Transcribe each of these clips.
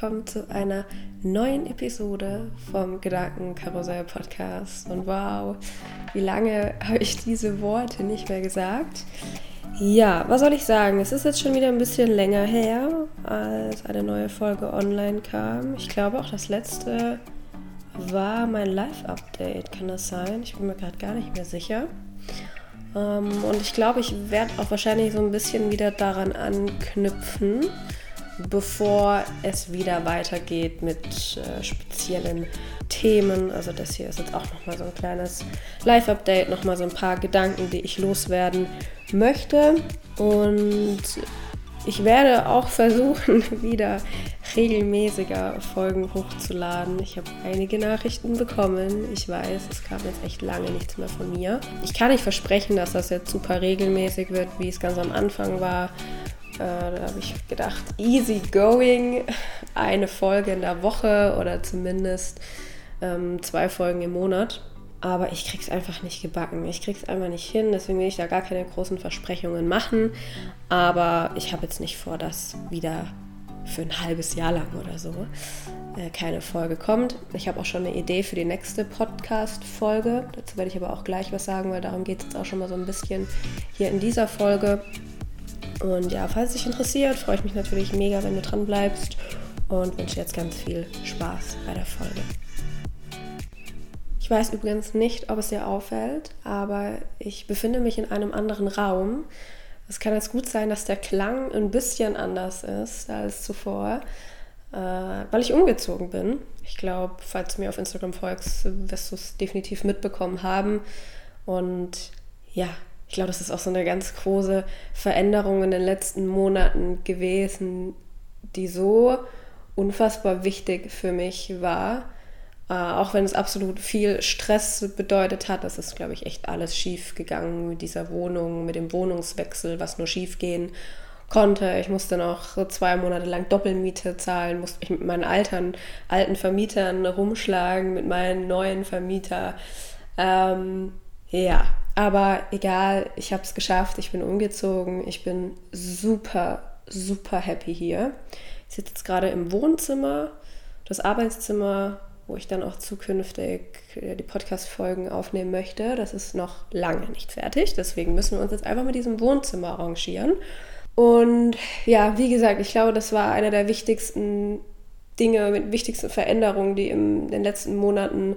willkommen zu einer neuen Episode vom Gedankenkarussell Podcast. Und wow, wie lange habe ich diese Worte nicht mehr gesagt? Ja, was soll ich sagen? Es ist jetzt schon wieder ein bisschen länger her, als eine neue Folge online kam. Ich glaube auch das letzte war mein Live-Update. Kann das sein? Ich bin mir gerade gar nicht mehr sicher. Ähm, und ich glaube, ich werde auch wahrscheinlich so ein bisschen wieder daran anknüpfen bevor es wieder weitergeht mit äh, speziellen Themen. Also das hier ist jetzt auch nochmal so ein kleines Live-Update, nochmal so ein paar Gedanken, die ich loswerden möchte. Und ich werde auch versuchen, wieder regelmäßiger Folgen hochzuladen. Ich habe einige Nachrichten bekommen. Ich weiß, es kam jetzt echt lange nichts mehr von mir. Ich kann nicht versprechen, dass das jetzt super regelmäßig wird, wie es ganz am Anfang war. Äh, da habe ich gedacht, easy going, eine Folge in der Woche oder zumindest ähm, zwei Folgen im Monat. Aber ich krieg's einfach nicht gebacken. Ich krieg's einfach nicht hin. Deswegen will ich da gar keine großen Versprechungen machen. Aber ich habe jetzt nicht vor, dass wieder für ein halbes Jahr lang oder so äh, keine Folge kommt. Ich habe auch schon eine Idee für die nächste Podcast-Folge. Dazu werde ich aber auch gleich was sagen, weil darum geht es jetzt auch schon mal so ein bisschen hier in dieser Folge. Und ja, falls es dich interessiert, freue ich mich natürlich mega, wenn du dran bleibst und wünsche jetzt ganz viel Spaß bei der Folge. Ich weiß übrigens nicht, ob es dir auffällt, aber ich befinde mich in einem anderen Raum. Es kann jetzt gut sein, dass der Klang ein bisschen anders ist als zuvor, äh, weil ich umgezogen bin. Ich glaube, falls du mir auf Instagram folgst, wirst du es definitiv mitbekommen haben. Und ja, ich glaube, das ist auch so eine ganz große Veränderung in den letzten Monaten gewesen, die so unfassbar wichtig für mich war. Äh, auch wenn es absolut viel Stress bedeutet hat, das ist, glaube ich, echt alles schief gegangen mit dieser Wohnung, mit dem Wohnungswechsel, was nur schief gehen konnte. Ich musste noch zwei Monate lang Doppelmiete zahlen, musste mich mit meinen Altern, alten Vermietern rumschlagen, mit meinen neuen Vermieter. Ähm, ja, aber egal, ich habe es geschafft, ich bin umgezogen, ich bin super, super happy hier. Ich sitze jetzt gerade im Wohnzimmer, das Arbeitszimmer, wo ich dann auch zukünftig äh, die Podcast-Folgen aufnehmen möchte. Das ist noch lange nicht fertig, deswegen müssen wir uns jetzt einfach mit diesem Wohnzimmer arrangieren. Und ja, wie gesagt, ich glaube, das war eine der wichtigsten Dinge, wichtigsten Veränderungen, die in den letzten Monaten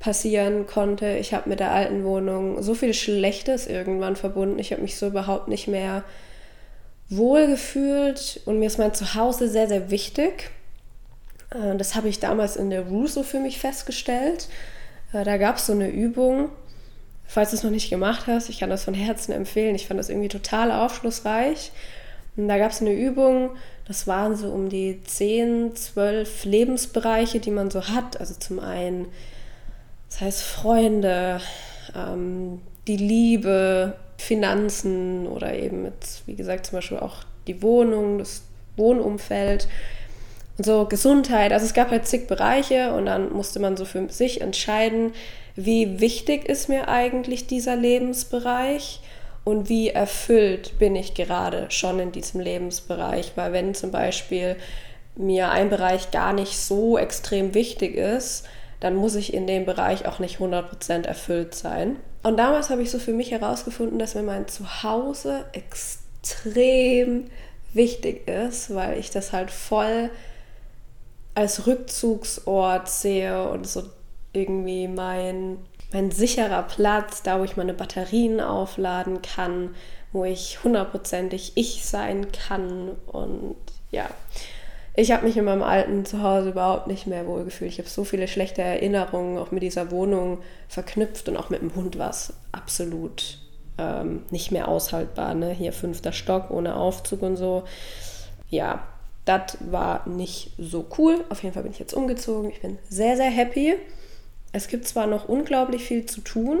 passieren konnte. Ich habe mit der alten Wohnung so viel Schlechtes irgendwann verbunden. Ich habe mich so überhaupt nicht mehr wohl gefühlt und mir ist mein Zuhause sehr, sehr wichtig. Äh, das habe ich damals in der Russo für mich festgestellt. Äh, da gab es so eine Übung, falls du es noch nicht gemacht hast, ich kann das von Herzen empfehlen. Ich fand das irgendwie total aufschlussreich. Und da gab es eine Übung, das waren so um die 10, 12 Lebensbereiche, die man so hat. Also zum einen das heißt Freunde, ähm, die Liebe, Finanzen oder eben mit, wie gesagt, zum Beispiel auch die Wohnung, das Wohnumfeld und so Gesundheit. Also es gab halt zig Bereiche und dann musste man so für sich entscheiden, wie wichtig ist mir eigentlich dieser Lebensbereich und wie erfüllt bin ich gerade schon in diesem Lebensbereich. Weil wenn zum Beispiel mir ein Bereich gar nicht so extrem wichtig ist, dann muss ich in dem Bereich auch nicht 100% erfüllt sein. Und damals habe ich so für mich herausgefunden, dass mir mein Zuhause extrem wichtig ist, weil ich das halt voll als Rückzugsort sehe und so irgendwie mein, mein sicherer Platz, da wo ich meine Batterien aufladen kann, wo ich hundertprozentig ich sein kann und ja, ich habe mich in meinem alten Zuhause überhaupt nicht mehr wohlgefühlt. Ich habe so viele schlechte Erinnerungen auch mit dieser Wohnung verknüpft und auch mit dem Hund war es absolut ähm, nicht mehr aushaltbar. Ne? Hier fünfter Stock ohne Aufzug und so. Ja, das war nicht so cool. Auf jeden Fall bin ich jetzt umgezogen. Ich bin sehr, sehr happy. Es gibt zwar noch unglaublich viel zu tun.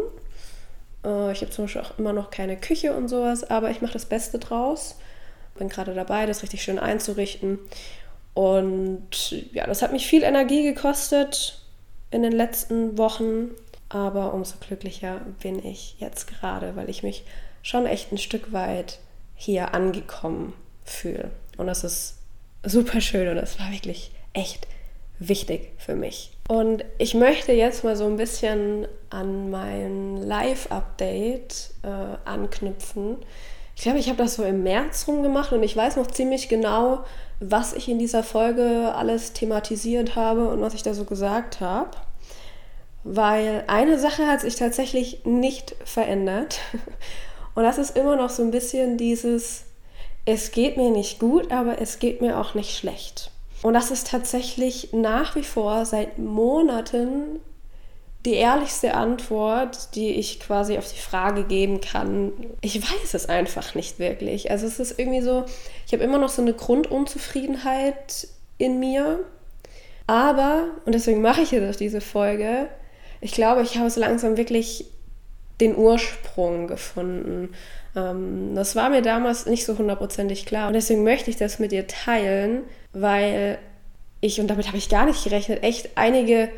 Äh, ich habe zum Beispiel auch immer noch keine Küche und sowas, aber ich mache das Beste draus. Bin gerade dabei, das richtig schön einzurichten. Und ja, das hat mich viel Energie gekostet in den letzten Wochen, aber umso glücklicher bin ich jetzt gerade, weil ich mich schon echt ein Stück weit hier angekommen fühle. Und das ist super schön und es war wirklich echt wichtig für mich. Und ich möchte jetzt mal so ein bisschen an mein Live-Update äh, anknüpfen. Ich glaube, ich habe das so im März rumgemacht und ich weiß noch ziemlich genau, was ich in dieser Folge alles thematisiert habe und was ich da so gesagt habe. Weil eine Sache hat sich tatsächlich nicht verändert. Und das ist immer noch so ein bisschen dieses, es geht mir nicht gut, aber es geht mir auch nicht schlecht. Und das ist tatsächlich nach wie vor seit Monaten die ehrlichste Antwort, die ich quasi auf die Frage geben kann. Ich weiß es einfach nicht wirklich. Also es ist irgendwie so, ich habe immer noch so eine Grundunzufriedenheit in mir. Aber, und deswegen mache ich jetzt diese Folge, ich glaube, ich habe so langsam wirklich den Ursprung gefunden. Ähm, das war mir damals nicht so hundertprozentig klar. Und deswegen möchte ich das mit dir teilen, weil ich, und damit habe ich gar nicht gerechnet, echt einige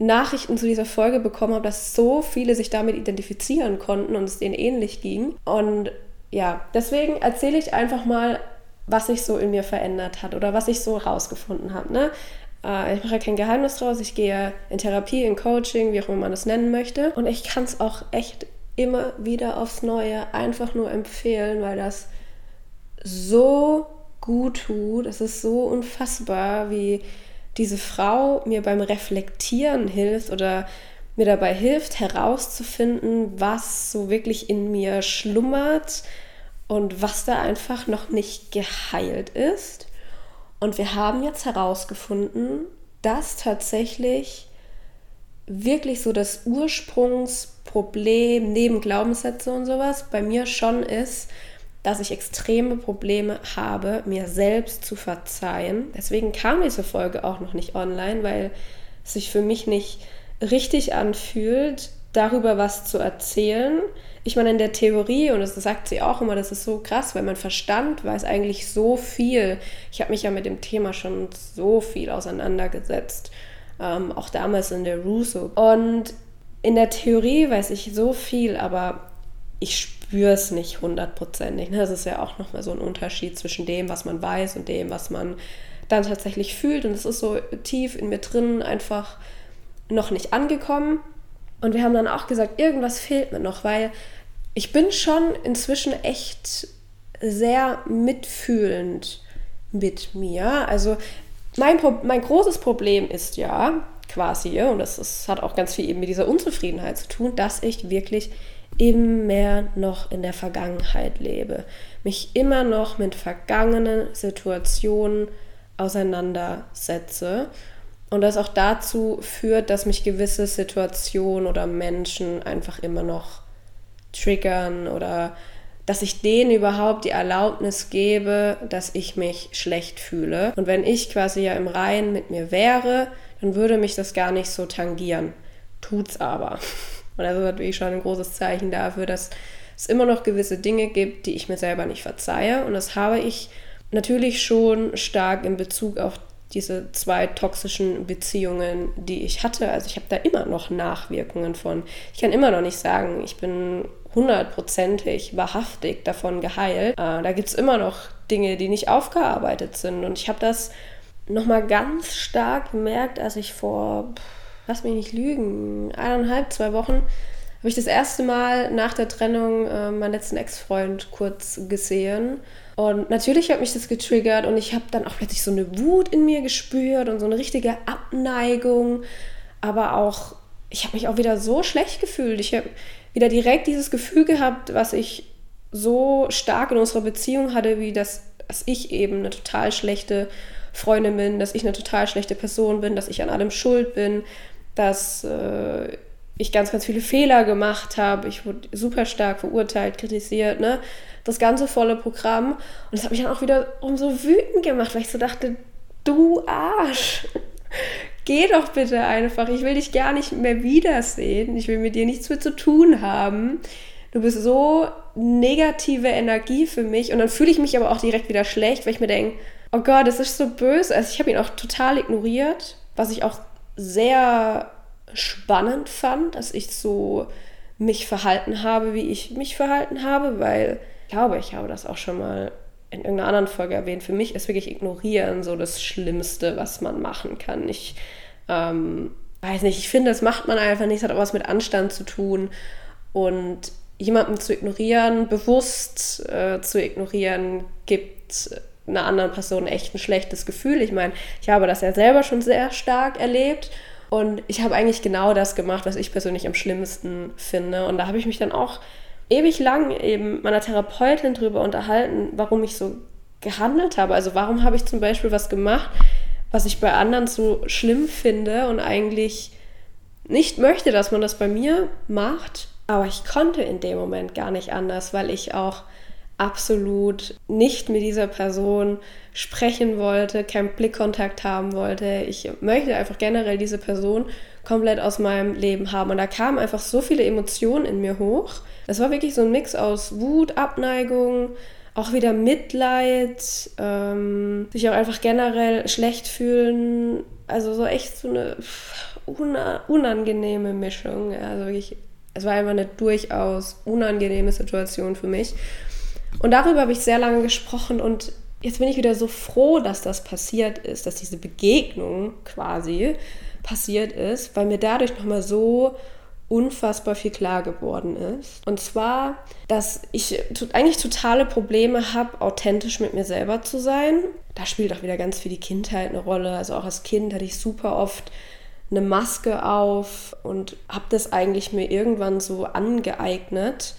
Nachrichten zu dieser Folge bekommen habe, dass so viele sich damit identifizieren konnten und es denen ähnlich ging. Und ja, deswegen erzähle ich einfach mal, was sich so in mir verändert hat oder was ich so rausgefunden habe. Ne? Äh, ich mache kein Geheimnis draus, ich gehe in Therapie, in Coaching, wie auch immer man das nennen möchte. Und ich kann es auch echt immer wieder aufs Neue einfach nur empfehlen, weil das so gut tut. Es ist so unfassbar, wie diese Frau mir beim Reflektieren hilft oder mir dabei hilft herauszufinden, was so wirklich in mir schlummert und was da einfach noch nicht geheilt ist. Und wir haben jetzt herausgefunden, dass tatsächlich wirklich so das Ursprungsproblem neben Glaubenssätze und sowas bei mir schon ist, dass ich extreme Probleme habe, mir selbst zu verzeihen. Deswegen kam diese Folge auch noch nicht online, weil es sich für mich nicht richtig anfühlt, darüber was zu erzählen. Ich meine, in der Theorie, und das sagt sie auch immer, das ist so krass, weil mein Verstand weiß eigentlich so viel. Ich habe mich ja mit dem Thema schon so viel auseinandergesetzt, ähm, auch damals in der Russo. Und in der Theorie weiß ich so viel, aber ich spüre es nicht hundertprozentig. Ne? Das ist ja auch nochmal so ein Unterschied zwischen dem, was man weiß und dem, was man dann tatsächlich fühlt. Und es ist so tief in mir drin einfach noch nicht angekommen. Und wir haben dann auch gesagt, irgendwas fehlt mir noch, weil ich bin schon inzwischen echt sehr mitfühlend mit mir. Also mein, mein großes Problem ist ja quasi, und das, das hat auch ganz viel eben mit dieser Unzufriedenheit zu tun, dass ich wirklich immer noch in der Vergangenheit lebe, mich immer noch mit vergangenen Situationen auseinandersetze und das auch dazu führt, dass mich gewisse Situationen oder Menschen einfach immer noch triggern oder dass ich denen überhaupt die Erlaubnis gebe, dass ich mich schlecht fühle. Und wenn ich quasi ja im Reinen mit mir wäre, dann würde mich das gar nicht so tangieren. Tut's aber. Und das ist natürlich schon ein großes Zeichen dafür, dass es immer noch gewisse Dinge gibt, die ich mir selber nicht verzeihe. Und das habe ich natürlich schon stark in Bezug auf diese zwei toxischen Beziehungen, die ich hatte. Also ich habe da immer noch Nachwirkungen von. Ich kann immer noch nicht sagen, ich bin hundertprozentig, wahrhaftig davon geheilt. Äh, da gibt es immer noch Dinge, die nicht aufgearbeitet sind. Und ich habe das nochmal ganz stark gemerkt, als ich vor lass mich nicht lügen, eineinhalb, zwei Wochen habe ich das erste Mal nach der Trennung äh, meinen letzten Ex-Freund kurz gesehen. Und natürlich hat mich das getriggert und ich habe dann auch plötzlich so eine Wut in mir gespürt und so eine richtige Abneigung. Aber auch, ich habe mich auch wieder so schlecht gefühlt. Ich habe wieder direkt dieses Gefühl gehabt, was ich so stark in unserer Beziehung hatte, wie das, dass ich eben eine total schlechte Freundin bin, dass ich eine total schlechte Person bin, dass ich an allem schuld bin, dass äh, ich ganz, ganz viele Fehler gemacht habe. Ich wurde super stark verurteilt, kritisiert, ne? Das ganze volle Programm. Und das hat mich dann auch wieder umso wütend gemacht, weil ich so dachte, du Arsch, geh doch bitte einfach. Ich will dich gar nicht mehr wiedersehen. Ich will mit dir nichts mehr zu tun haben. Du bist so negative Energie für mich. Und dann fühle ich mich aber auch direkt wieder schlecht, weil ich mir denke, oh Gott, das ist so böse. Also ich habe ihn auch total ignoriert, was ich auch sehr spannend fand, dass ich so mich verhalten habe, wie ich mich verhalten habe, weil ich glaube, ich habe das auch schon mal in irgendeiner anderen Folge erwähnt, für mich ist wirklich Ignorieren so das Schlimmste, was man machen kann. Ich ähm, weiß nicht, ich finde, das macht man einfach nicht, es hat auch was mit Anstand zu tun. Und jemanden zu ignorieren, bewusst äh, zu ignorieren, gibt einer anderen Person echt ein schlechtes Gefühl. Ich meine, ich habe das ja selber schon sehr stark erlebt und ich habe eigentlich genau das gemacht, was ich persönlich am schlimmsten finde. Und da habe ich mich dann auch ewig lang eben meiner Therapeutin darüber unterhalten, warum ich so gehandelt habe. Also warum habe ich zum Beispiel was gemacht, was ich bei anderen so schlimm finde und eigentlich nicht möchte, dass man das bei mir macht. Aber ich konnte in dem Moment gar nicht anders, weil ich auch absolut nicht mit dieser Person sprechen wollte, keinen Blickkontakt haben wollte. Ich möchte einfach generell diese Person komplett aus meinem Leben haben. Und da kamen einfach so viele Emotionen in mir hoch. Es war wirklich so ein Mix aus Wut, Abneigung, auch wieder Mitleid, ähm, sich auch einfach generell schlecht fühlen. Also so echt so eine unangenehme Mischung. Also wirklich, es war einfach eine durchaus unangenehme Situation für mich. Und darüber habe ich sehr lange gesprochen und jetzt bin ich wieder so froh, dass das passiert ist, dass diese Begegnung quasi passiert ist, weil mir dadurch nochmal so unfassbar viel klar geworden ist. Und zwar, dass ich eigentlich totale Probleme habe, authentisch mit mir selber zu sein. Da spielt auch wieder ganz viel die Kindheit eine Rolle. Also auch als Kind hatte ich super oft eine Maske auf und habe das eigentlich mir irgendwann so angeeignet,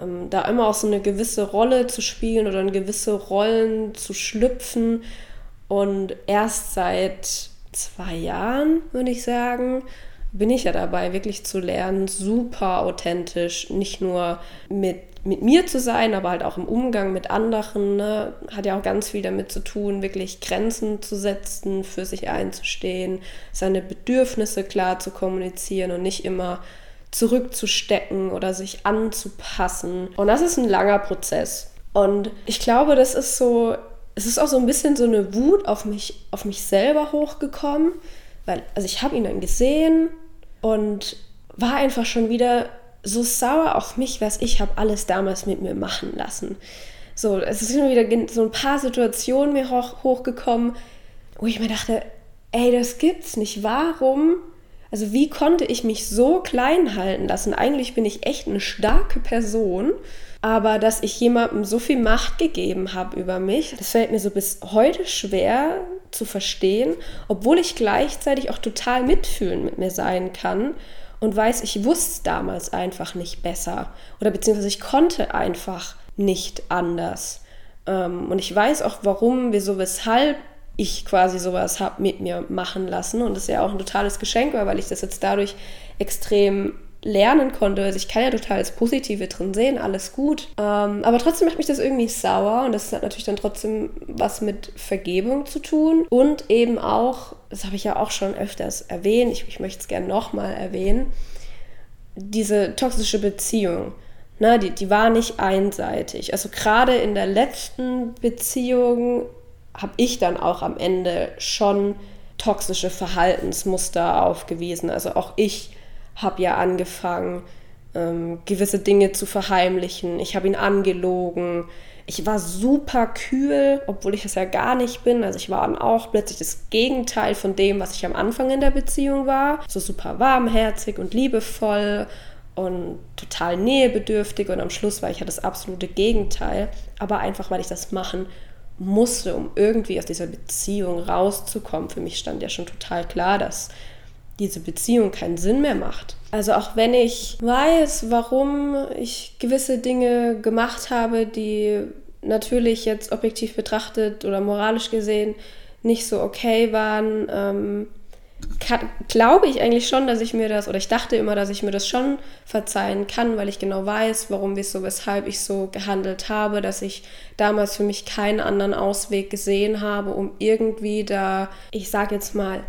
ähm, da immer auch so eine gewisse Rolle zu spielen oder in gewisse Rollen zu schlüpfen. Und erst seit zwei Jahren, würde ich sagen, bin ich ja dabei, wirklich zu lernen, super authentisch, nicht nur mit, mit mir zu sein, aber halt auch im Umgang mit anderen. Ne? Hat ja auch ganz viel damit zu tun, wirklich Grenzen zu setzen, für sich einzustehen, seine Bedürfnisse klar zu kommunizieren und nicht immer zurückzustecken oder sich anzupassen. Und das ist ein langer Prozess. Und ich glaube, das ist so, es ist auch so ein bisschen so eine Wut auf mich, auf mich selber hochgekommen, weil, also ich habe ihn dann gesehen und war einfach schon wieder so sauer auf mich, was ich habe alles damals mit mir machen lassen. So, es immer wieder so ein paar Situationen mir hoch, hochgekommen, wo ich mir dachte, ey, das gibt's nicht. Warum also wie konnte ich mich so klein halten lassen? Eigentlich bin ich echt eine starke Person, aber dass ich jemandem so viel Macht gegeben habe über mich, das fällt mir so bis heute schwer zu verstehen, obwohl ich gleichzeitig auch total mitfühlen mit mir sein kann und weiß, ich wusste damals einfach nicht besser oder beziehungsweise ich konnte einfach nicht anders. Ähm, und ich weiß auch, warum, wieso, weshalb ich quasi sowas habe mit mir machen lassen. Und das ist ja auch ein totales Geschenk weil ich das jetzt dadurch extrem lernen konnte. Also ich kann ja total das Positive drin sehen, alles gut. Ähm, aber trotzdem macht mich das irgendwie sauer und das hat natürlich dann trotzdem was mit Vergebung zu tun. Und eben auch, das habe ich ja auch schon öfters erwähnt, ich, ich möchte es gerne nochmal erwähnen, diese toxische Beziehung. Na, die, die war nicht einseitig. Also gerade in der letzten Beziehung habe ich dann auch am Ende schon toxische Verhaltensmuster aufgewiesen. Also auch ich habe ja angefangen, ähm, gewisse Dinge zu verheimlichen. Ich habe ihn angelogen. Ich war super kühl, obwohl ich es ja gar nicht bin. Also ich war dann auch plötzlich das Gegenteil von dem, was ich am Anfang in der Beziehung war. So super warmherzig und liebevoll und total nähebedürftig. Und am Schluss war ich ja das absolute Gegenteil. Aber einfach, weil ich das machen musste, um irgendwie aus dieser Beziehung rauszukommen. Für mich stand ja schon total klar, dass diese Beziehung keinen Sinn mehr macht. Also auch wenn ich weiß, warum ich gewisse Dinge gemacht habe, die natürlich jetzt objektiv betrachtet oder moralisch gesehen nicht so okay waren, ähm, glaube ich eigentlich schon, dass ich mir das, oder ich dachte immer, dass ich mir das schon verzeihen kann, weil ich genau weiß, warum, wieso, weshalb ich so gehandelt habe, dass ich damals für mich keinen anderen Ausweg gesehen habe, um irgendwie da, ich sage jetzt mal,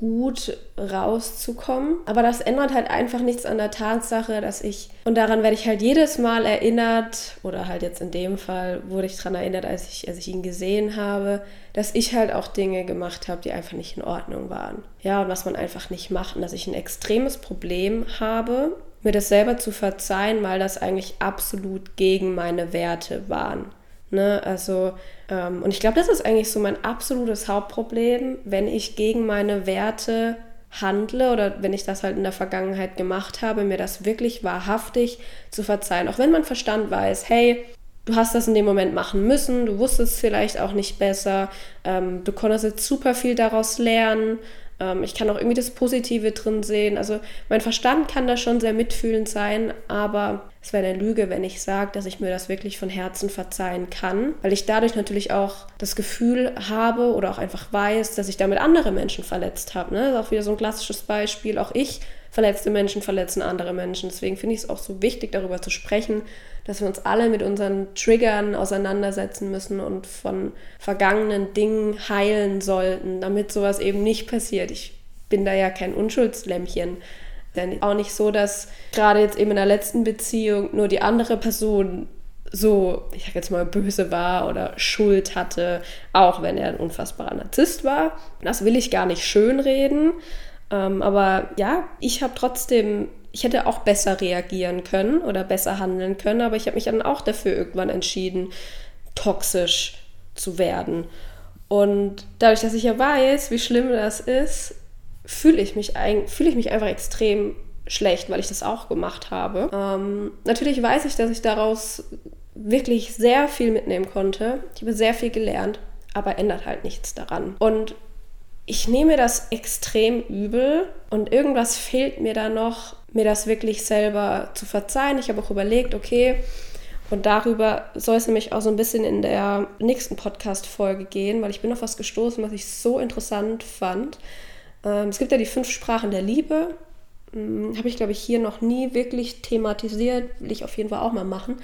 gut rauszukommen. Aber das ändert halt einfach nichts an der Tatsache, dass ich, und daran werde ich halt jedes Mal erinnert, oder halt jetzt in dem Fall wurde ich daran erinnert, als ich, als ich ihn gesehen habe, dass ich halt auch Dinge gemacht habe, die einfach nicht in Ordnung waren. Ja, und was man einfach nicht macht. Und dass ich ein extremes Problem habe, mir das selber zu verzeihen, weil das eigentlich absolut gegen meine Werte waren. Ne? Also, ähm, und ich glaube, das ist eigentlich so mein absolutes Hauptproblem, wenn ich gegen meine Werte handle oder wenn ich das halt in der Vergangenheit gemacht habe, mir das wirklich wahrhaftig zu verzeihen. Auch wenn mein Verstand weiß, hey, du hast das in dem Moment machen müssen, du wusstest vielleicht auch nicht besser, ähm, du konntest jetzt super viel daraus lernen, ähm, ich kann auch irgendwie das Positive drin sehen. Also mein Verstand kann da schon sehr mitfühlend sein, aber es wäre eine Lüge, wenn ich sage, dass ich mir das wirklich von Herzen verzeihen kann, weil ich dadurch natürlich auch das Gefühl habe oder auch einfach weiß, dass ich damit andere Menschen verletzt habe. Ne? Das ist auch wieder so ein klassisches Beispiel. Auch ich verletzte Menschen verletzen andere Menschen. Deswegen finde ich es auch so wichtig, darüber zu sprechen, dass wir uns alle mit unseren Triggern auseinandersetzen müssen und von vergangenen Dingen heilen sollten, damit sowas eben nicht passiert. Ich bin da ja kein Unschuldslämmchen. Denn auch nicht so, dass gerade jetzt eben in der letzten Beziehung nur die andere Person so, ich sag jetzt mal, böse war oder Schuld hatte, auch wenn er ein unfassbarer Narzisst war. Das will ich gar nicht schönreden. Ähm, aber ja, ich habe trotzdem, ich hätte auch besser reagieren können oder besser handeln können, aber ich habe mich dann auch dafür irgendwann entschieden, toxisch zu werden. Und dadurch, dass ich ja weiß, wie schlimm das ist, fühle ich, mich fühl ich mich einfach extrem schlecht, weil ich das auch gemacht habe. Ähm, natürlich weiß ich, dass ich daraus wirklich sehr viel mitnehmen konnte. Ich habe sehr viel gelernt, aber ändert halt nichts daran. Und ich nehme das extrem übel und irgendwas fehlt mir da noch, mir das wirklich selber zu verzeihen. Ich habe auch überlegt, okay, und darüber soll es nämlich auch so ein bisschen in der nächsten Podcast-Folge gehen, weil ich bin auf was gestoßen, was ich so interessant fand. Ähm, es gibt ja die fünf Sprachen der Liebe. Hm, habe ich, glaube ich, hier noch nie wirklich thematisiert. Will ich auf jeden Fall auch mal machen.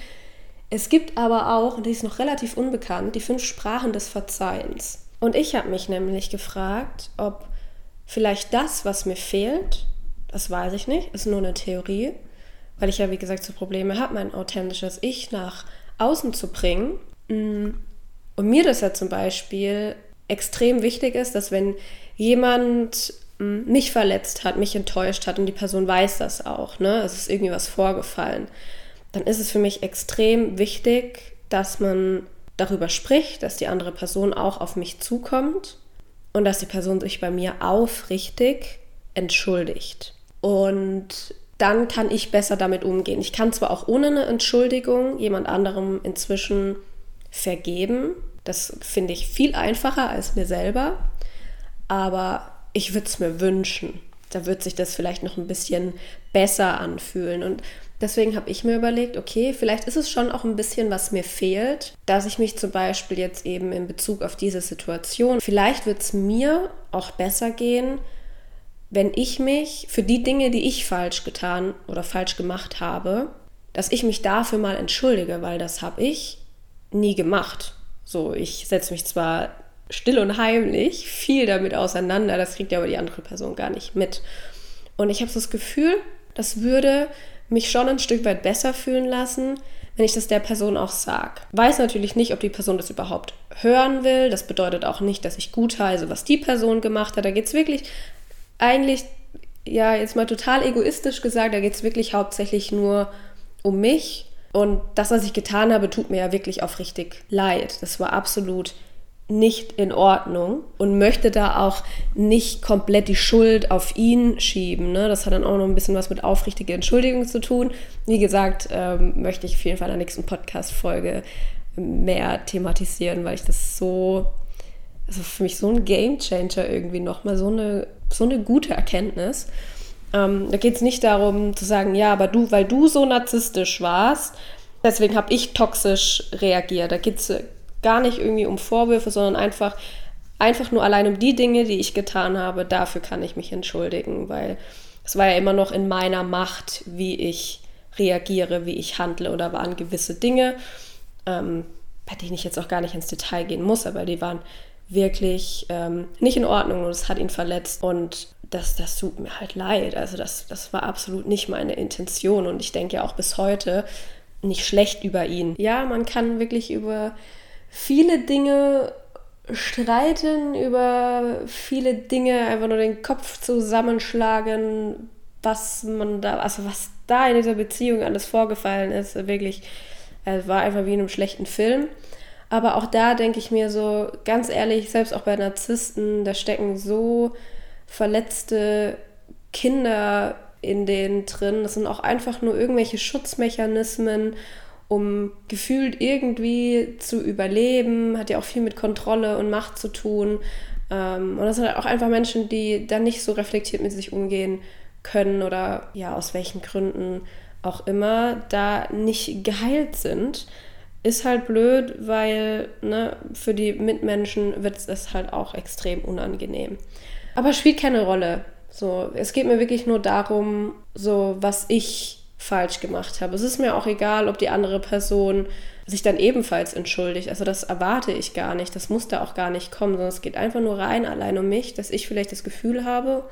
Es gibt aber auch, und die ist noch relativ unbekannt, die fünf Sprachen des Verzeihens. Und ich habe mich nämlich gefragt, ob vielleicht das, was mir fehlt, das weiß ich nicht, ist nur eine Theorie, weil ich ja, wie gesagt, so Probleme habe, mein authentisches Ich nach außen zu bringen. Mm. Und mir das ja zum Beispiel extrem wichtig ist, dass wenn jemand mm, mich verletzt hat, mich enttäuscht hat und die Person weiß das auch, ne, es ist irgendwie was vorgefallen, dann ist es für mich extrem wichtig, dass man darüber spricht, dass die andere Person auch auf mich zukommt und dass die Person sich bei mir aufrichtig entschuldigt. Und dann kann ich besser damit umgehen. Ich kann zwar auch ohne eine Entschuldigung jemand anderem inzwischen vergeben. Das finde ich viel einfacher als mir selber. Aber ich würde es mir wünschen. Da wird sich das vielleicht noch ein bisschen besser anfühlen. Und Deswegen habe ich mir überlegt, okay, vielleicht ist es schon auch ein bisschen, was mir fehlt, dass ich mich zum Beispiel jetzt eben in Bezug auf diese Situation, vielleicht wird es mir auch besser gehen, wenn ich mich für die Dinge, die ich falsch getan oder falsch gemacht habe, dass ich mich dafür mal entschuldige, weil das habe ich nie gemacht. So, ich setze mich zwar still und heimlich viel damit auseinander, das kriegt ja aber die andere Person gar nicht mit. Und ich habe so das Gefühl, das würde mich schon ein Stück weit besser fühlen lassen, wenn ich das der Person auch sage. Weiß natürlich nicht, ob die Person das überhaupt hören will. Das bedeutet auch nicht, dass ich gutheiße, was die Person gemacht hat. Da geht es wirklich eigentlich, ja, jetzt mal total egoistisch gesagt, da geht es wirklich hauptsächlich nur um mich. Und das, was ich getan habe, tut mir ja wirklich aufrichtig leid. Das war absolut nicht in Ordnung und möchte da auch nicht komplett die Schuld auf ihn schieben. Ne? Das hat dann auch noch ein bisschen was mit aufrichtiger Entschuldigung zu tun. Wie gesagt, ähm, möchte ich auf jeden Fall in der nächsten Podcast-Folge mehr thematisieren, weil ich das so, also für mich so ein Game Changer irgendwie nochmal, so eine, so eine gute Erkenntnis. Ähm, da geht es nicht darum zu sagen, ja, aber du, weil du so narzisstisch warst, deswegen habe ich toxisch reagiert. Da geht es gar nicht irgendwie um Vorwürfe, sondern einfach, einfach nur allein um die Dinge, die ich getan habe. Dafür kann ich mich entschuldigen, weil es war ja immer noch in meiner Macht, wie ich reagiere, wie ich handle oder waren gewisse Dinge, ähm, bei denen ich jetzt auch gar nicht ins Detail gehen muss, aber die waren wirklich ähm, nicht in Ordnung und es hat ihn verletzt und das, das tut mir halt leid. Also das, das war absolut nicht meine Intention und ich denke ja auch bis heute nicht schlecht über ihn. Ja, man kann wirklich über viele Dinge streiten, über viele Dinge einfach nur den Kopf zusammenschlagen, was man da, also was da in dieser Beziehung alles vorgefallen ist, wirklich, es war einfach wie in einem schlechten Film. Aber auch da denke ich mir so, ganz ehrlich, selbst auch bei Narzissten, da stecken so verletzte Kinder in denen drin. Das sind auch einfach nur irgendwelche Schutzmechanismen, um gefühlt irgendwie zu überleben. Hat ja auch viel mit Kontrolle und Macht zu tun. Ähm, und das sind halt auch einfach Menschen, die dann nicht so reflektiert mit sich umgehen können oder ja, aus welchen Gründen auch immer, da nicht geheilt sind. Ist halt blöd, weil ne, für die Mitmenschen wird es halt auch extrem unangenehm. Aber spielt keine Rolle. So, es geht mir wirklich nur darum, so was ich falsch gemacht habe. Es ist mir auch egal, ob die andere Person sich dann ebenfalls entschuldigt. Also das erwarte ich gar nicht. Das muss da auch gar nicht kommen, sondern es geht einfach nur rein allein um mich, dass ich vielleicht das Gefühl habe,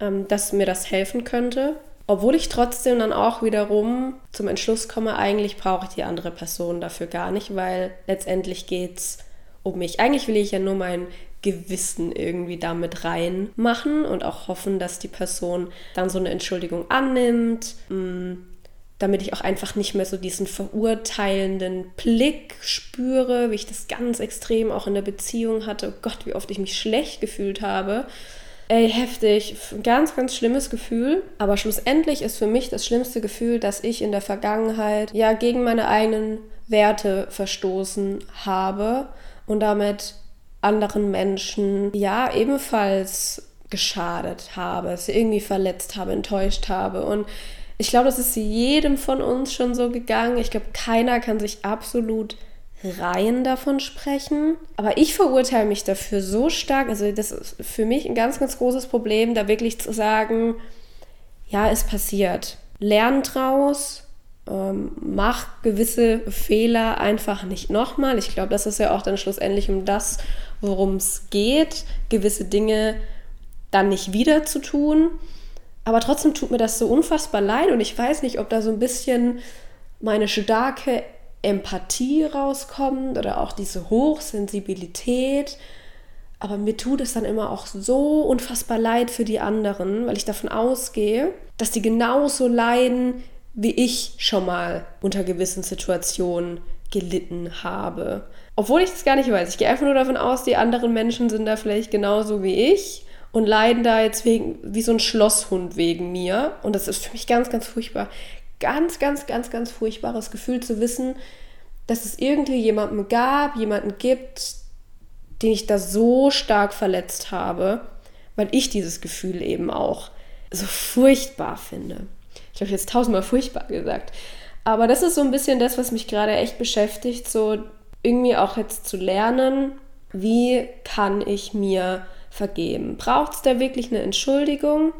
ähm, dass mir das helfen könnte. Obwohl ich trotzdem dann auch wiederum zum Entschluss komme, eigentlich brauche ich die andere Person dafür gar nicht, weil letztendlich geht es um mich. Eigentlich will ich ja nur mein Gewissen irgendwie damit reinmachen und auch hoffen, dass die Person dann so eine Entschuldigung annimmt, mm, damit ich auch einfach nicht mehr so diesen verurteilenden Blick spüre, wie ich das ganz extrem auch in der Beziehung hatte. Oh Gott, wie oft ich mich schlecht gefühlt habe. Ey, heftig. Ganz, ganz schlimmes Gefühl. Aber schlussendlich ist für mich das schlimmste Gefühl, dass ich in der Vergangenheit ja gegen meine eigenen Werte verstoßen habe und damit anderen Menschen ja ebenfalls geschadet habe, sie irgendwie verletzt habe, enttäuscht habe. Und ich glaube, das ist jedem von uns schon so gegangen. Ich glaube, keiner kann sich absolut rein davon sprechen. Aber ich verurteile mich dafür so stark. Also das ist für mich ein ganz, ganz großes Problem, da wirklich zu sagen, ja, es passiert. Lern draus, ähm, mach gewisse Fehler einfach nicht nochmal. Ich glaube, das ist ja auch dann schlussendlich um das, worum es geht, gewisse Dinge dann nicht wieder zu tun. Aber trotzdem tut mir das so unfassbar leid und ich weiß nicht, ob da so ein bisschen meine starke Empathie rauskommt oder auch diese Hochsensibilität. Aber mir tut es dann immer auch so unfassbar leid für die anderen, weil ich davon ausgehe, dass die genauso leiden, wie ich schon mal unter gewissen Situationen gelitten habe. Obwohl ich das gar nicht weiß. Ich gehe einfach nur davon aus, die anderen Menschen sind da vielleicht genauso wie ich und leiden da jetzt wegen, wie so ein Schlosshund wegen mir. Und das ist für mich ganz, ganz furchtbar. Ganz, ganz, ganz, ganz furchtbares Gefühl zu wissen, dass es irgendwie jemanden gab, jemanden gibt, den ich da so stark verletzt habe, weil ich dieses Gefühl eben auch so furchtbar finde. Ich habe jetzt tausendmal furchtbar gesagt. Aber das ist so ein bisschen das, was mich gerade echt beschäftigt, so irgendwie auch jetzt zu lernen, wie kann ich mir vergeben? Braucht es da wirklich eine Entschuldigung?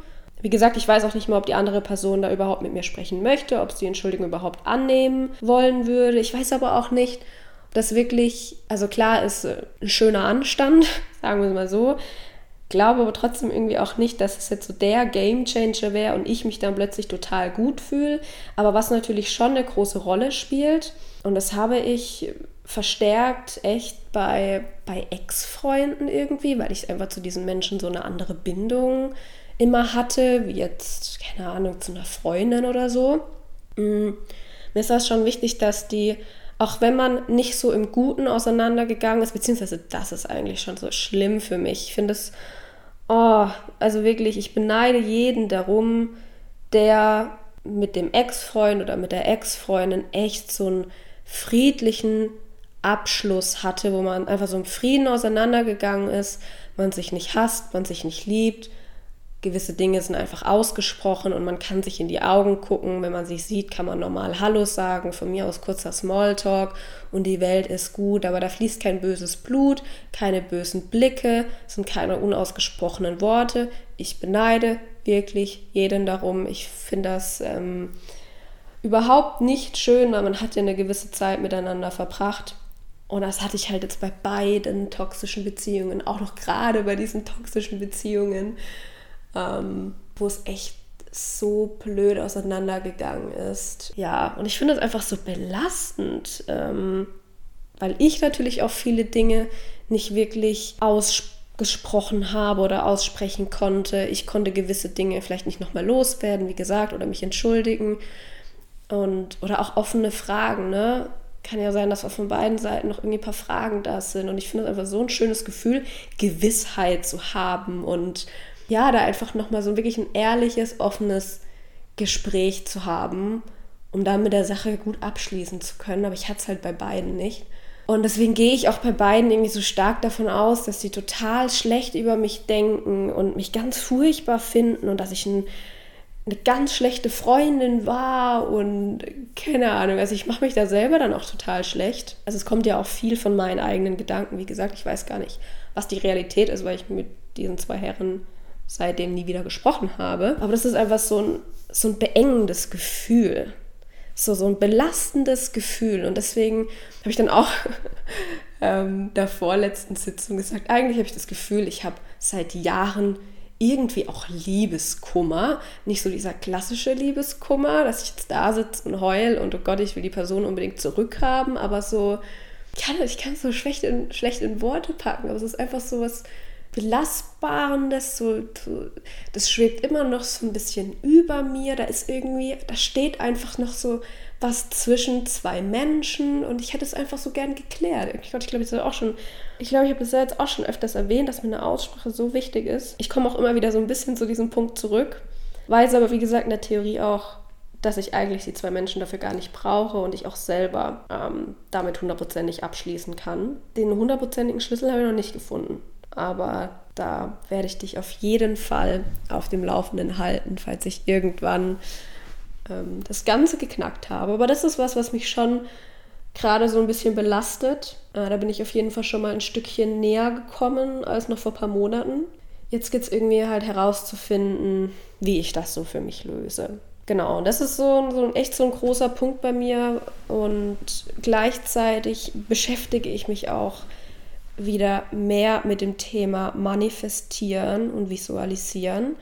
Wie gesagt, ich weiß auch nicht mal, ob die andere Person da überhaupt mit mir sprechen möchte, ob sie die Entschuldigung überhaupt annehmen wollen würde. Ich weiß aber auch nicht, ob das wirklich, also klar ist äh, ein schöner Anstand, sagen wir es mal so. Glaube aber trotzdem irgendwie auch nicht, dass es jetzt so der Game Changer wäre und ich mich dann plötzlich total gut fühle. Aber was natürlich schon eine große Rolle spielt, und das habe ich verstärkt echt bei, bei Ex-Freunden irgendwie, weil ich einfach zu diesen Menschen so eine andere Bindung immer hatte, wie jetzt, keine Ahnung, zu einer Freundin oder so. Mm, mir ist das schon wichtig, dass die, auch wenn man nicht so im Guten auseinandergegangen ist, beziehungsweise das ist eigentlich schon so schlimm für mich. Ich finde es, oh, also wirklich, ich beneide jeden darum, der mit dem Ex-Freund oder mit der Ex-Freundin echt so einen friedlichen Abschluss hatte, wo man einfach so im Frieden auseinandergegangen ist, man sich nicht hasst, man sich nicht liebt. Gewisse Dinge sind einfach ausgesprochen und man kann sich in die Augen gucken. Wenn man sich sieht, kann man normal Hallo sagen, von mir aus kurzer Smalltalk und die Welt ist gut, aber da fließt kein böses Blut, keine bösen Blicke, sind keine unausgesprochenen Worte. Ich beneide wirklich jeden darum. Ich finde das ähm, überhaupt nicht schön, weil man hat ja eine gewisse Zeit miteinander verbracht und das hatte ich halt jetzt bei beiden toxischen Beziehungen, auch noch gerade bei diesen toxischen Beziehungen, ähm, wo es echt so blöd auseinandergegangen ist. Ja, und ich finde es einfach so belastend, ähm, weil ich natürlich auch viele Dinge nicht wirklich ausgesprochen habe oder aussprechen konnte. Ich konnte gewisse Dinge vielleicht nicht nochmal loswerden, wie gesagt, oder mich entschuldigen. Und, oder auch offene Fragen, ne? kann ja sein, dass auch von beiden Seiten noch irgendwie ein paar Fragen da sind. Und ich finde es einfach so ein schönes Gefühl, Gewissheit zu haben und ja, da einfach nochmal so wirklich ein ehrliches, offenes Gespräch zu haben, um dann mit der Sache gut abschließen zu können. Aber ich hatte es halt bei beiden nicht. Und deswegen gehe ich auch bei beiden irgendwie so stark davon aus, dass sie total schlecht über mich denken und mich ganz furchtbar finden und dass ich ein eine ganz schlechte Freundin war und keine Ahnung. Also ich mache mich da selber dann auch total schlecht. Also es kommt ja auch viel von meinen eigenen Gedanken. Wie gesagt, ich weiß gar nicht, was die Realität ist, weil ich mit diesen zwei Herren seitdem nie wieder gesprochen habe. Aber das ist einfach so ein, so ein beengendes Gefühl. So, so ein belastendes Gefühl. Und deswegen habe ich dann auch ähm, der vorletzten Sitzung gesagt, eigentlich habe ich das Gefühl, ich habe seit Jahren irgendwie auch Liebeskummer. Nicht so dieser klassische Liebeskummer, dass ich jetzt da sitze und heul und oh Gott, ich will die Person unbedingt zurückhaben, aber so, ich kann, ich kann es so schlecht in, schlecht in Worte packen, aber es ist einfach so was Belastbarendes, so, so, das schwebt immer noch so ein bisschen über mir, da ist irgendwie, da steht einfach noch so was zwischen zwei Menschen und ich hätte es einfach so gern geklärt. Ich glaube, ich, glaub, ich auch schon, ich glaube, ich habe das jetzt auch schon öfters erwähnt, dass mir eine Aussprache so wichtig ist. Ich komme auch immer wieder so ein bisschen zu diesem Punkt zurück, weiß aber, wie gesagt, in der Theorie auch, dass ich eigentlich die zwei Menschen dafür gar nicht brauche und ich auch selber ähm, damit hundertprozentig abschließen kann. Den hundertprozentigen Schlüssel habe ich noch nicht gefunden. Aber da werde ich dich auf jeden Fall auf dem Laufenden halten, falls ich irgendwann ähm, das Ganze geknackt habe. Aber das ist was, was mich schon gerade so ein bisschen belastet. Äh, da bin ich auf jeden Fall schon mal ein Stückchen näher gekommen als noch vor ein paar Monaten. Jetzt geht es irgendwie halt herauszufinden, wie ich das so für mich löse. Genau, und das ist so, so echt so ein großer Punkt bei mir. Und gleichzeitig beschäftige ich mich auch wieder mehr mit dem Thema Manifestieren und Visualisieren.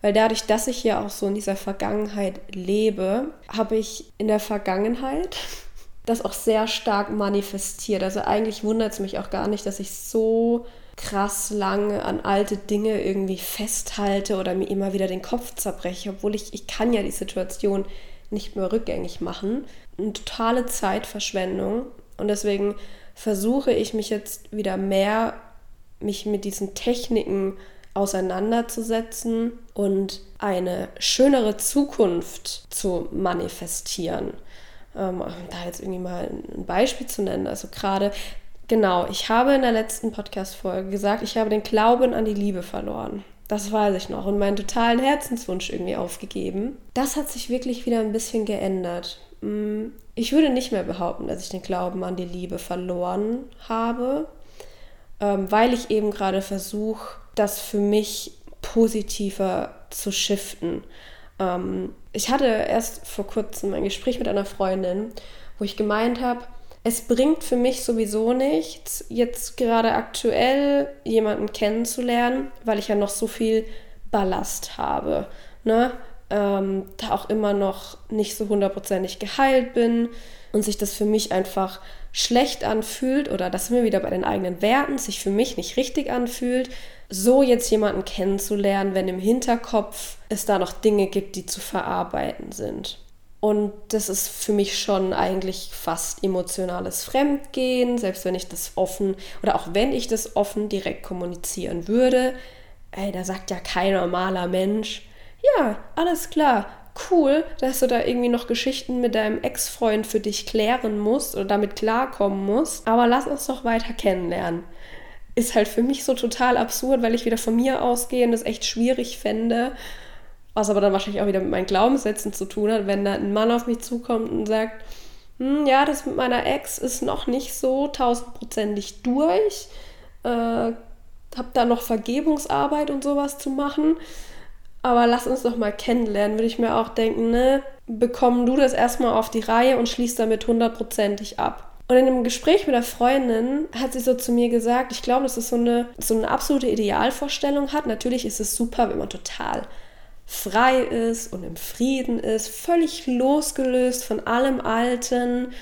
Weil dadurch, dass ich ja auch so in dieser Vergangenheit lebe, habe ich in der Vergangenheit das auch sehr stark manifestiert. Also eigentlich wundert es mich auch gar nicht, dass ich so krass lange an alte Dinge irgendwie festhalte oder mir immer wieder den Kopf zerbreche, obwohl ich, ich kann ja die Situation nicht mehr rückgängig machen. Eine totale Zeitverschwendung. Und deswegen versuche ich mich jetzt wieder mehr, mich mit diesen Techniken auseinanderzusetzen und eine schönere Zukunft zu manifestieren. Ähm, da jetzt irgendwie mal ein Beispiel zu nennen. Also gerade, genau, ich habe in der letzten Podcast-Folge gesagt, ich habe den Glauben an die Liebe verloren. Das weiß ich noch und meinen totalen Herzenswunsch irgendwie aufgegeben. Das hat sich wirklich wieder ein bisschen geändert. Mm, ich würde nicht mehr behaupten, dass ich den Glauben an die Liebe verloren habe, ähm, weil ich eben gerade versuche, das für mich positiver zu shiften. Ähm, ich hatte erst vor kurzem ein Gespräch mit einer Freundin, wo ich gemeint habe, es bringt für mich sowieso nichts, jetzt gerade aktuell jemanden kennenzulernen, weil ich ja noch so viel Ballast habe. Ne? Ähm, da auch immer noch nicht so hundertprozentig geheilt bin und sich das für mich einfach schlecht anfühlt oder das wir wieder bei den eigenen Werten, sich für mich nicht richtig anfühlt, so jetzt jemanden kennenzulernen, wenn im Hinterkopf es da noch Dinge gibt, die zu verarbeiten sind. Und das ist für mich schon eigentlich fast emotionales Fremdgehen, selbst wenn ich das offen oder auch wenn ich das offen direkt kommunizieren würde. Ey, da sagt ja kein normaler Mensch, ja, alles klar, cool, dass du da irgendwie noch Geschichten mit deinem Ex-Freund für dich klären musst oder damit klarkommen musst. Aber lass uns doch weiter kennenlernen. Ist halt für mich so total absurd, weil ich wieder von mir ausgehe und das echt schwierig fände. Was aber dann wahrscheinlich auch wieder mit meinen Glaubenssätzen zu tun hat, wenn da ein Mann auf mich zukommt und sagt, hm, ja, das mit meiner Ex ist noch nicht so tausendprozentig durch. Äh, hab da noch Vergebungsarbeit und sowas zu machen aber lass uns doch mal kennenlernen, würde ich mir auch denken, ne? Bekomm du das erstmal auf die Reihe und schließ damit hundertprozentig ab. Und in einem Gespräch mit der Freundin hat sie so zu mir gesagt, ich glaube, dass es so eine, so eine absolute Idealvorstellung hat. Natürlich ist es super, wenn man total frei ist und im Frieden ist, völlig losgelöst von allem Alten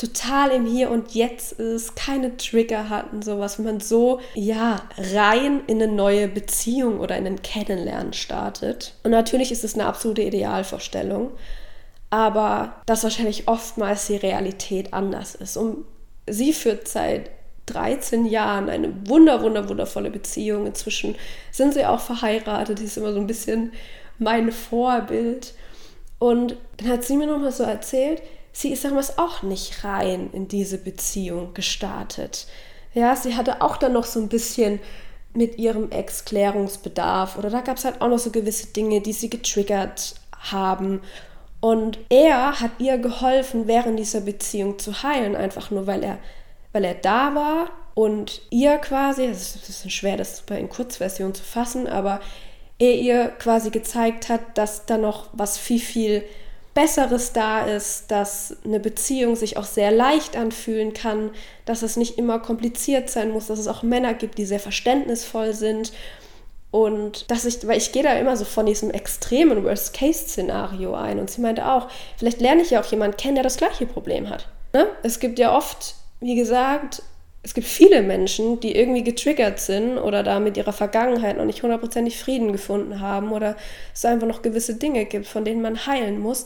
total im Hier und Jetzt ist, keine Trigger hatten, sowas, wenn man so, ja, rein in eine neue Beziehung oder in ein Kennenlernen startet. Und natürlich ist es eine absolute Idealvorstellung. aber dass wahrscheinlich oftmals die Realität anders ist. Und sie führt seit 13 Jahren eine wunder, wunder, wundervolle Beziehung. Inzwischen sind sie auch verheiratet. Die ist immer so ein bisschen mein Vorbild. Und dann hat sie mir nochmal so erzählt, sie ist damals auch nicht rein in diese Beziehung gestartet. Ja, sie hatte auch dann noch so ein bisschen mit ihrem Ex Klärungsbedarf oder da gab es halt auch noch so gewisse Dinge, die sie getriggert haben. Und er hat ihr geholfen, während dieser Beziehung zu heilen, einfach nur weil er, weil er da war und ihr quasi, es ist ein bisschen schwer, das in Kurzversion zu fassen, aber er ihr quasi gezeigt hat, dass da noch was viel, viel Besseres da ist, dass eine Beziehung sich auch sehr leicht anfühlen kann, dass es nicht immer kompliziert sein muss, dass es auch Männer gibt, die sehr verständnisvoll sind und dass ich, weil ich gehe da immer so von diesem extremen Worst-Case-Szenario ein und sie meinte auch, vielleicht lerne ich ja auch jemanden kennen, der das gleiche Problem hat. Ne? Es gibt ja oft, wie gesagt, es gibt viele Menschen, die irgendwie getriggert sind oder da mit ihrer Vergangenheit noch nicht hundertprozentig Frieden gefunden haben oder es einfach noch gewisse Dinge gibt, von denen man heilen muss.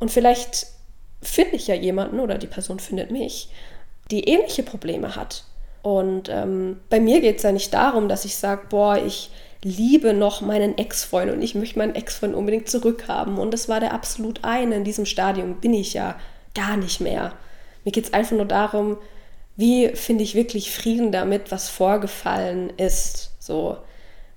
Und vielleicht finde ich ja jemanden oder die Person findet mich, die ähnliche Probleme hat. Und ähm, bei mir geht es ja nicht darum, dass ich sage, boah, ich liebe noch meinen Ex-Freund und ich möchte meinen Ex-Freund unbedingt zurückhaben. Und das war der absolut eine. In diesem Stadium bin ich ja gar nicht mehr. Mir geht es einfach nur darum, wie finde ich wirklich Frieden damit, was vorgefallen ist. So,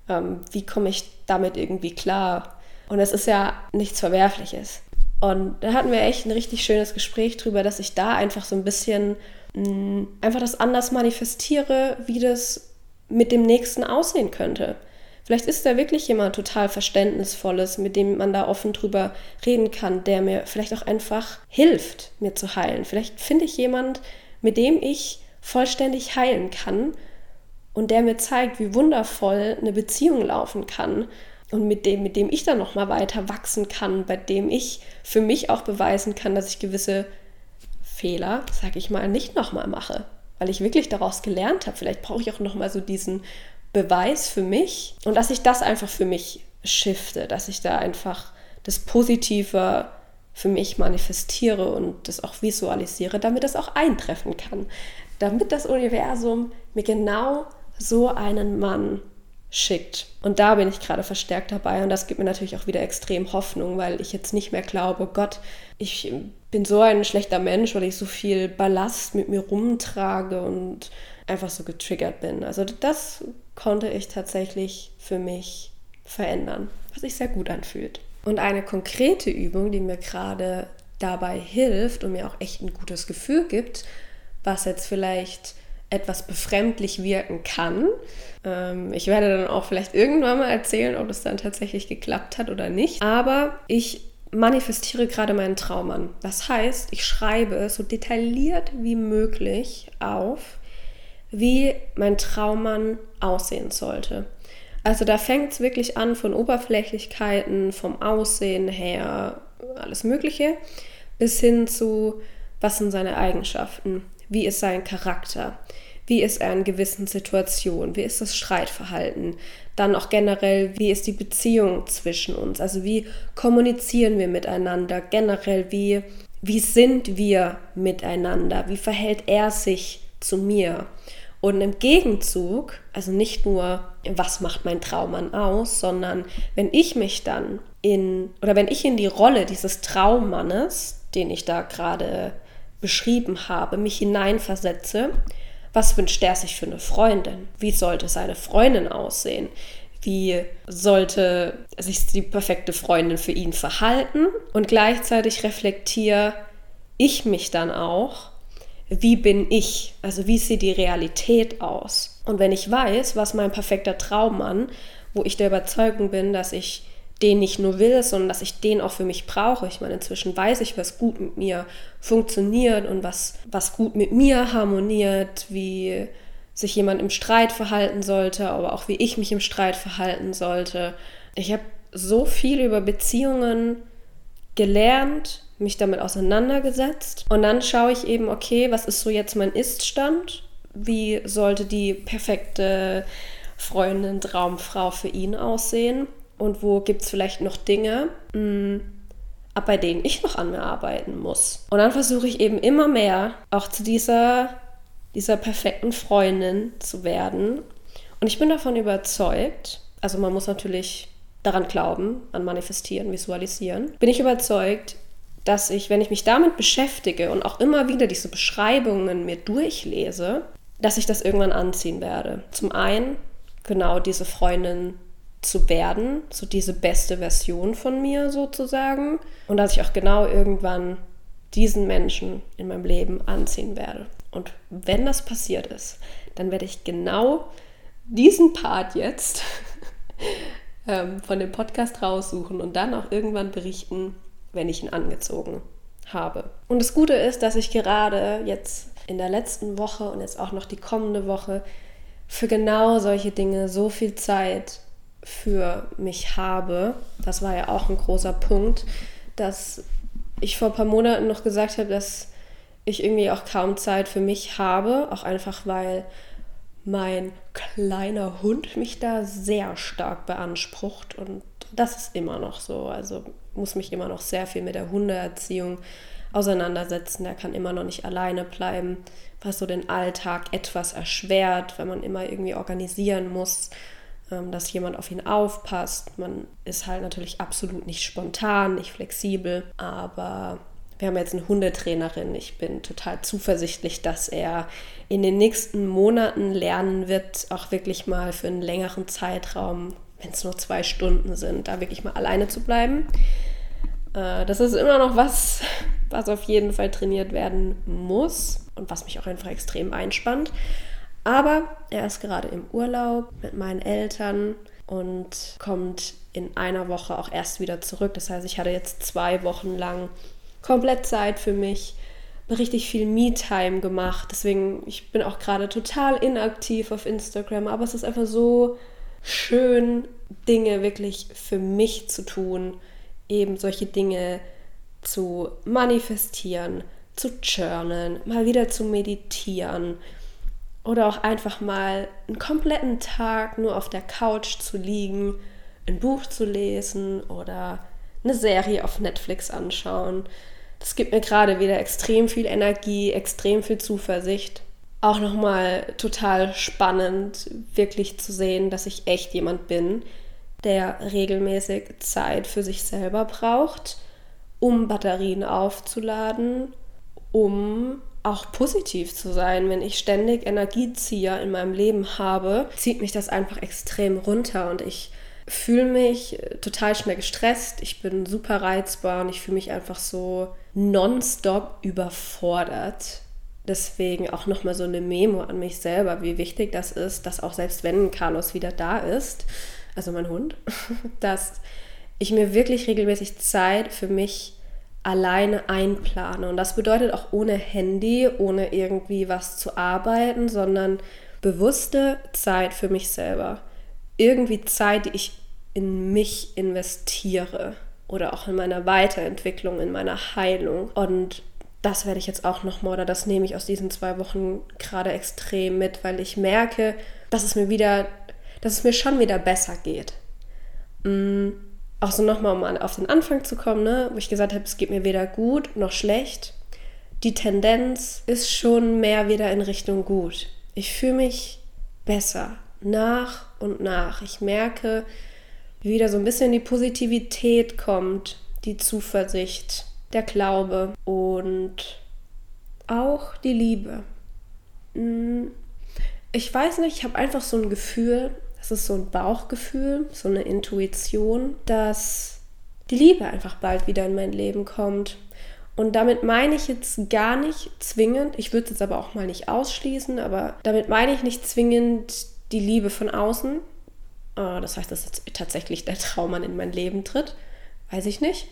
ähm, wie komme ich damit irgendwie klar? Und es ist ja nichts Verwerfliches. Und da hatten wir echt ein richtig schönes Gespräch drüber, dass ich da einfach so ein bisschen mh, mm, einfach das anders manifestiere, wie das mit dem nächsten aussehen könnte. Vielleicht ist da wirklich jemand total Verständnisvolles, mit dem man da offen drüber reden kann, der mir vielleicht auch einfach hilft, mir zu heilen. Vielleicht finde ich jemand, mit dem ich vollständig heilen kann und der mir zeigt, wie wundervoll eine Beziehung laufen kann und mit dem, mit dem ich dann noch mal weiter wachsen kann, bei dem ich für mich auch beweisen kann, dass ich gewisse Fehler, sage ich mal, nicht noch mal mache, weil ich wirklich daraus gelernt habe. Vielleicht brauche ich auch noch mal so diesen Beweis für mich und dass ich das einfach für mich shifte, dass ich da einfach das Positive für mich manifestiere und das auch visualisiere, damit das auch eintreffen kann. Damit das Universum mir genau so einen Mann schickt. Und da bin ich gerade verstärkt dabei und das gibt mir natürlich auch wieder extrem Hoffnung, weil ich jetzt nicht mehr glaube, Gott, ich bin so ein schlechter Mensch, weil ich so viel Ballast mit mir rumtrage und einfach so getriggert bin. Also das konnte ich tatsächlich für mich verändern, was sich sehr gut anfühlt. Und eine konkrete Übung, die mir gerade dabei hilft und mir auch echt ein gutes Gefühl gibt, was jetzt vielleicht etwas befremdlich wirken kann. Ähm, ich werde dann auch vielleicht irgendwann mal erzählen, ob es dann tatsächlich geklappt hat oder nicht. Aber ich manifestiere gerade meinen Traum an. Das heißt, ich schreibe so detailliert wie möglich auf, wie mein Traummann aussehen sollte. Also da fängt es wirklich an von Oberflächlichkeiten, vom Aussehen her, alles Mögliche, bis hin zu, was sind seine Eigenschaften, wie ist sein Charakter, wie ist er in gewissen Situationen, wie ist das Streitverhalten, dann auch generell, wie ist die Beziehung zwischen uns, also wie kommunizieren wir miteinander, generell, wie, wie sind wir miteinander, wie verhält er sich zu mir. Und im Gegenzug, also nicht nur, was macht mein Traummann aus, sondern wenn ich mich dann in, oder wenn ich in die Rolle dieses Traummannes, den ich da gerade beschrieben habe, mich hineinversetze, was wünscht er sich für eine Freundin? Wie sollte seine Freundin aussehen? Wie sollte sich die perfekte Freundin für ihn verhalten? Und gleichzeitig reflektiere ich mich dann auch wie bin ich? Also wie sieht die Realität aus? Und wenn ich weiß, was mein perfekter Traummann, wo ich der Überzeugung bin, dass ich den nicht nur will, sondern dass ich den auch für mich brauche. Ich meine, inzwischen weiß ich, was gut mit mir funktioniert und was, was gut mit mir harmoniert, wie sich jemand im Streit verhalten sollte, aber auch wie ich mich im Streit verhalten sollte. Ich habe so viel über Beziehungen gelernt, mich damit auseinandergesetzt und dann schaue ich eben, okay, was ist so jetzt mein Ist-Stand? Wie sollte die perfekte Freundin, Traumfrau für ihn aussehen? Und wo gibt es vielleicht noch Dinge, mh, mm, bei denen ich noch an mir arbeiten muss. Und dann versuche ich eben immer mehr auch zu dieser, dieser perfekten Freundin zu werden. Und ich bin davon überzeugt, also man muss natürlich daran glauben, an manifestieren, visualisieren, bin ich überzeugt, dass ich, wenn ich mich damit beschäftige und auch immer wieder diese Beschreibungen mir durchlese, dass ich das irgendwann anziehen werde. Zum einen genau diese Freundin zu werden, so diese beste Version von mir sozusagen. Und dass ich auch genau irgendwann diesen Menschen in meinem Leben anziehen werde. Und wenn das passiert ist, dann werde ich genau diesen Part jetzt ähm, von dem Podcast raussuchen und dann auch irgendwann berichten, wenn ich ihn angezogen habe. Und das Gute ist, dass ich gerade jetzt in der letzten Woche und jetzt auch noch die kommende Woche für genau solche Dinge so viel Zeit für mich habe. Das war ja auch ein großer Punkt, dass ich vor ein paar Monaten noch gesagt habe, dass ich irgendwie auch kaum Zeit für mich habe, auch einfach weil mein kleiner Hund mich da sehr stark beansprucht und das ist immer noch so. Also muss mich immer noch sehr viel mit der Hundeerziehung auseinandersetzen. Der kann immer noch nicht alleine bleiben, was so den Alltag etwas erschwert, wenn man immer irgendwie organisieren muss ähm, dass jemand auf ihn aufpasst. Man ist halt natürlich absolut nicht spontan, nicht flexibel, aber wir haben jetzt eine Hundetrainerin. Ich bin total zuversichtlich, dass er in den nächsten Monaten lernen wird, auch wirklich mal für einen längeren Zeitraum, wenn es nur zwei Stunden sind, da wirklich mal alleine zu bleiben. Äh, das ist immer noch was, was auf jeden Fall trainiert werden muss und was mich auch einfach extrem einspannt. Aber er ist gerade im Urlaub mit meinen Eltern und kommt in einer Woche auch erst wieder zurück. Das heißt, ich hatte jetzt zwei Wochen lang komplett Zeit für mich, richtig viel Me-Time gemacht. Deswegen, ich bin auch gerade total inaktiv auf Instagram, aber es ist einfach so schön, Dinge wirklich für mich zu tun, eben solche Dinge zu manifestieren, zu journalen, mal wieder zu meditieren oder auch einfach mal einen kompletten Tag nur auf der Couch zu liegen, ein Buch zu lesen oder eine Serie auf Netflix anschauen. Das gibt mir gerade wieder extrem viel Energie, extrem viel Zuversicht. Auch nochmal total spannend, wirklich zu sehen, dass ich echt jemand bin, der regelmäßig Zeit für sich selber braucht, um Batterien aufzuladen, um auch positiv zu sein. Wenn ich ständig Energiezieher in meinem Leben habe, zieht mich das einfach extrem runter und ich fühle mich total schnell gestresst. Ich bin super reizbar und ich fühle mich einfach so nonstop überfordert. Deswegen auch nochmal so eine Memo an mich selber, wie wichtig das ist, dass auch selbst wenn Carlos wieder da ist, also mein Hund, dass ich mir wirklich regelmäßig Zeit für mich alleine einplane. Und das bedeutet auch ohne Handy, ohne irgendwie was zu arbeiten, sondern bewusste Zeit für mich selber. Irgendwie Zeit, die ich in mich investiere oder auch in meiner Weiterentwicklung, in meiner Heilung. Und das werde ich jetzt auch nochmal, oder das nehme ich aus diesen zwei Wochen gerade extrem mit, weil ich merke, dass es mir wieder, dass es mir schon wieder besser geht. Mm auch so nochmal, um auf den Anfang zu kommen, ne, wo ich gesagt habe, es geht mir weder gut noch schlecht. Die Tendenz ist schon mehr wieder in Richtung gut. Ich fühle mich besser nach und nach. Ich merke, wie wieder so ein bisschen die Positivität kommt, die Zuversicht, der Glaube und auch die Liebe. Hm, ich weiß nicht, ich habe einfach so ein Gefühl, das ist so ein Bauchgefühl, so eine Intuition, dass die Liebe einfach bald wieder in mein Leben kommt. Und damit meine ich jetzt gar nicht zwingend, ich würde es jetzt aber auch mal nicht ausschließen, aber damit meine ich nicht zwingend die Liebe von außen. Ah, das heißt, dass jetzt tatsächlich der Traummann in mein Leben tritt. Weiß ich nicht.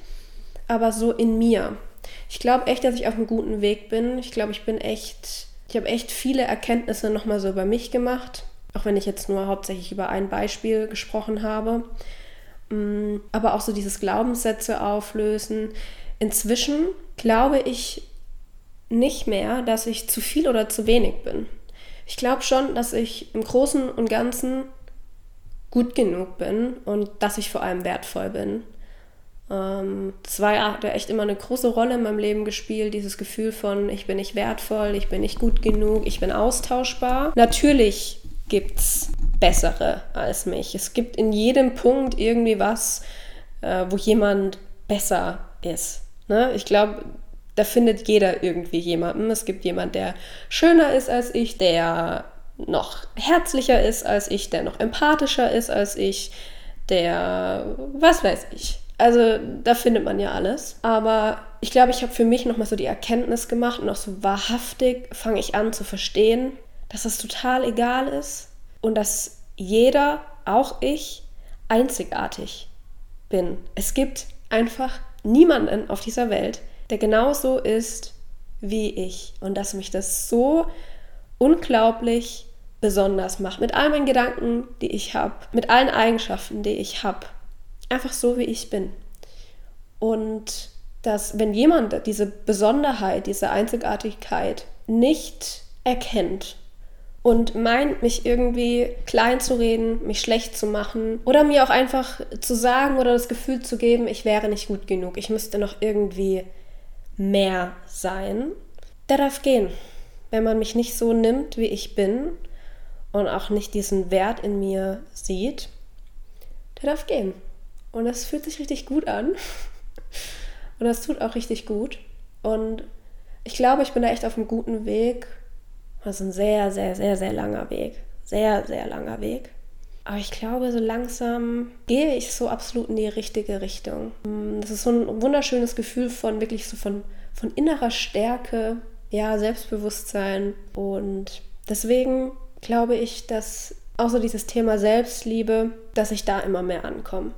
Aber so in mir. Ich glaube echt, dass ich auf einem guten Weg bin. Ich glaube, ich bin echt, ich habe echt viele Erkenntnisse nochmal so über mich gemacht auch wenn ich jetzt nur hauptsächlich über ein Beispiel gesprochen habe. Mm, aber auch so dieses Glaubenssätze auflösen. Inzwischen glaube ich nicht mehr, dass ich zu viel oder zu wenig bin. Ich glaube schon, dass ich im Großen und Ganzen gut genug bin und dass ich vor allem wertvoll bin. Ähm, das war ja echt immer eine große Rolle in meinem Leben gespielt, dieses Gefühl von, ich bin nicht wertvoll, ich bin nicht gut genug, ich bin austauschbar. Natürlich gibt es bessere als mich. Es gibt in jedem Punkt irgendwie was, äh, wo jemand besser ist. Ne? Ich glaube, da findet jeder irgendwie jemanden. Es gibt jemanden, der schöner ist als ich, der noch herzlicher ist als ich, der noch empathischer ist als ich, der was weiß ich. Also da findet man ja alles. Aber ich glaube, ich habe für mich nochmal so die Erkenntnis gemacht und auch so wahrhaftig fange ich an zu verstehen, dass es total egal ist und dass jeder, auch ich, einzigartig bin. Es gibt einfach niemanden auf dieser Welt, der genauso ist wie ich. Und dass mich das so unglaublich besonders macht. Mit all meinen Gedanken, die ich habe, mit allen Eigenschaften, die ich habe. Einfach so, wie ich bin. Und dass, wenn jemand diese Besonderheit, diese Einzigartigkeit nicht erkennt und meint, mich irgendwie klein zu reden, mich schlecht zu machen oder mir auch einfach zu sagen oder das Gefühl zu geben, ich wäre nicht gut genug, ich müsste noch irgendwie mehr sein, der darf gehen. Wenn man mich nicht so nimmt, wie ich bin und auch nicht diesen Wert in mir sieht, der darf gehen. Und das fühlt sich richtig gut an. Und das tut auch richtig gut. Und ich glaube, ich bin da echt auf einem guten Weg. Das ist ein sehr, sehr, sehr, sehr langer Weg. Sehr, sehr langer Weg. Aber ich glaube, so langsam gehe ich so absolut in die richtige Richtung. Das ist so ein wunderschönes Gefühl von wirklich so von, von innerer Stärke, ja, Selbstbewusstsein. Und deswegen glaube ich, dass auch so dieses Thema Selbstliebe, dass ich da immer mehr ankomme.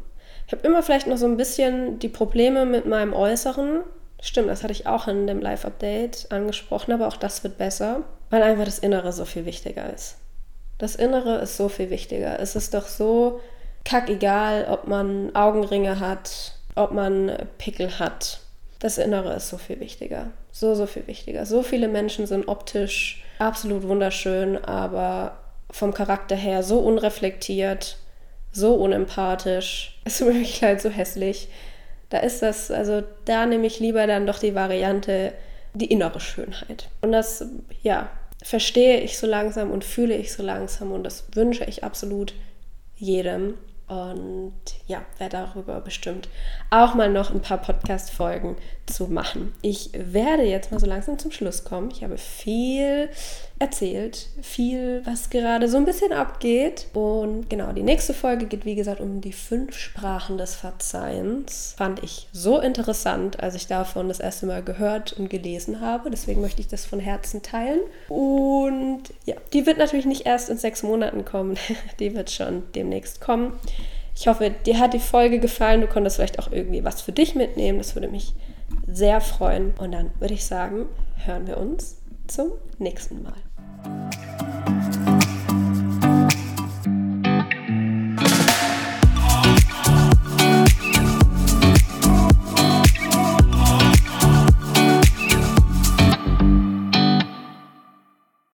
Ich habe immer vielleicht noch so ein bisschen die Probleme mit meinem Äußeren. Stimmt, das hatte ich auch in dem Live-Update angesprochen, aber auch das wird besser, weil einfach das Innere so viel wichtiger ist. Das Innere ist so viel wichtiger. Es ist doch so kackegal, ob man Augenringe hat, ob man Pickel hat. Das Innere ist so viel wichtiger. So, so viel wichtiger. So viele Menschen sind optisch absolut wunderschön, aber vom Charakter her so unreflektiert, so unempathisch. Es tut mir wirklich leid, so hässlich. Da ist das, also da nehme ich lieber dann doch die Variante, die innere Schönheit. Und das, ja, verstehe ich so langsam und fühle ich so langsam und das wünsche ich absolut jedem. Und ja, werde darüber bestimmt auch mal noch ein paar Podcast-Folgen zu machen. Ich werde jetzt mal so langsam zum Schluss kommen. Ich habe viel erzählt, viel, was gerade so ein bisschen abgeht. Und genau, die nächste Folge geht, wie gesagt, um die fünf Sprachen des Verzeihens. Fand ich so interessant, als ich davon das erste Mal gehört und gelesen habe. Deswegen möchte ich das von Herzen teilen. Und ja, die wird natürlich nicht erst in sechs Monaten kommen. die wird schon demnächst kommen. Ich hoffe, dir hat die Folge gefallen. Du konntest vielleicht auch irgendwie was für dich mitnehmen. Das würde mich sehr freuen. Und dann würde ich sagen, hören wir uns zum nächsten Mal. Thank you.